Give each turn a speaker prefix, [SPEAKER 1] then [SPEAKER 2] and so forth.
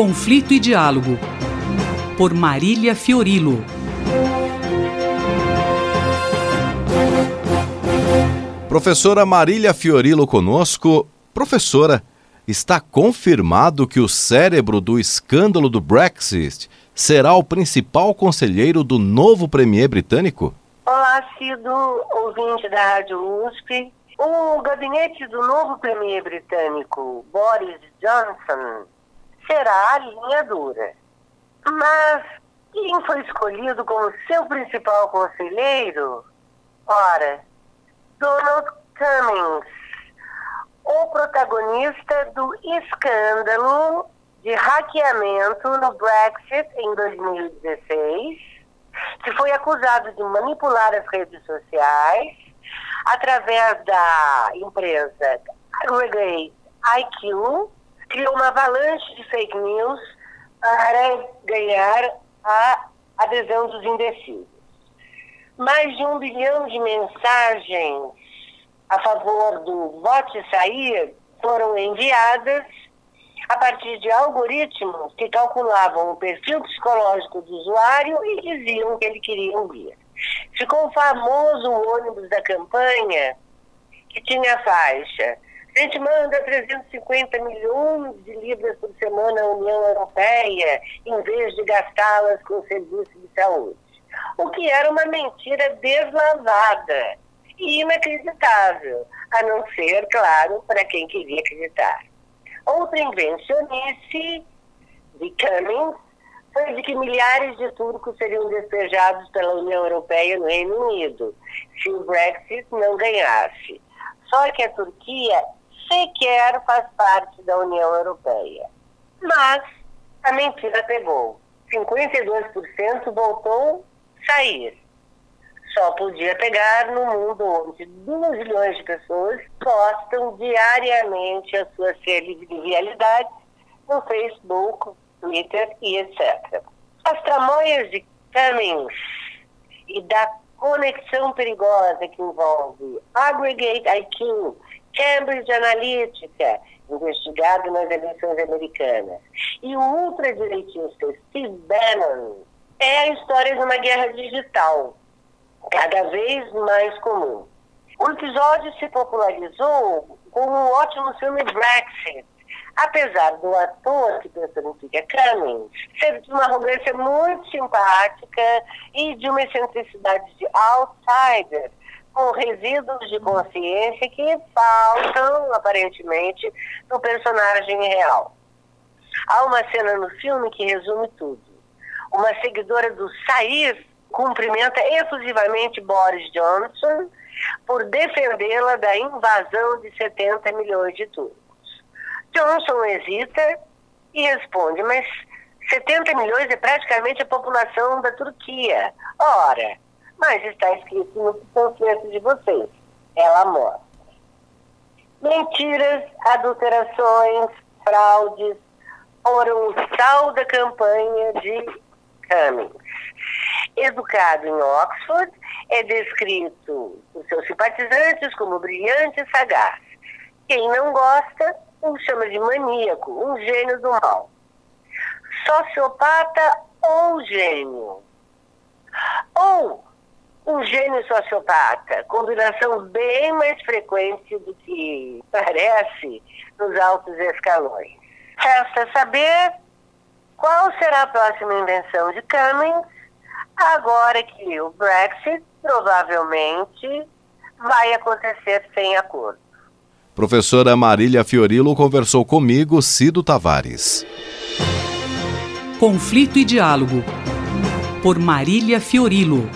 [SPEAKER 1] Conflito e Diálogo, por Marília Fiorilo.
[SPEAKER 2] Professora Marília Fiorilo conosco. Professora, está confirmado que o cérebro do escândalo do Brexit será o principal conselheiro do novo premier britânico?
[SPEAKER 3] Olá, Cido, ouvinte da Rádio USP. O gabinete do novo premier britânico, Boris Johnson, será a linha dura. Mas quem foi escolhido como seu principal conselheiro? Ora, Donald Cummings, o protagonista do escândalo de hackeamento no Brexit em 2016, que foi acusado de manipular as redes sociais através da empresa Aggregate IQ, criou uma avalanche de fake news para ganhar a adesão dos indecisos mais de um bilhão de mensagens a favor do vote sair foram enviadas a partir de algoritmos que calculavam o perfil psicológico do usuário e diziam que ele queria ouvir. Ficou famoso o ônibus da campanha que tinha a faixa. A gente manda 350 milhões de libras por semana à União Europeia em vez de gastá-las com serviços de saúde o que era uma mentira deslavada e inacreditável, a não ser, claro, para quem queria acreditar. Outra invencionice de Cummings foi de que milhares de turcos seriam despejados pela União Europeia no Reino Unido se o Brexit não ganhasse. Só que a Turquia sequer faz parte da União Europeia. Mas a mentira pegou. 52% voltou sair. Só podia pegar no mundo onde 2 milhões de pessoas postam diariamente as suas realidades no Facebook, Twitter e etc. As tramóias de Cummings e da conexão perigosa que envolve Aggregate IQ, Cambridge Analytica, investigado nas eleições americanas, e o ultradireitista Steve Bannon, é a história de uma guerra digital, cada vez mais comum. O episódio se popularizou com o ótimo filme Brexit, apesar do ator que personifica Cummings ser de uma arrogância muito simpática e de uma excentricidade de outsider, com resíduos de consciência que faltam, aparentemente, no personagem real. Há uma cena no filme que resume tudo uma seguidora do Sair cumprimenta efusivamente Boris Johnson por defendê-la da invasão de 70 milhões de turcos. Johnson hesita e responde, mas 70 milhões é praticamente a população da Turquia. Ora, mas está escrito no panfleto de vocês. Ela mostra. Mentiras, adulterações, fraudes foram o sal da campanha de Cummings. Educado em Oxford, é descrito por seus simpatizantes como brilhante e sagaz. Quem não gosta, o chama de maníaco, um gênio do mal. Sociopata ou gênio. Ou um gênio sociopata, combinação bem mais frequente do que parece nos altos escalões. Resta saber qual será a próxima invenção de Cummings agora que o Brexit provavelmente vai acontecer sem acordo?
[SPEAKER 2] Professora Marília Fiorilo conversou comigo, Cido Tavares.
[SPEAKER 1] Conflito e Diálogo, por Marília Fiorilo.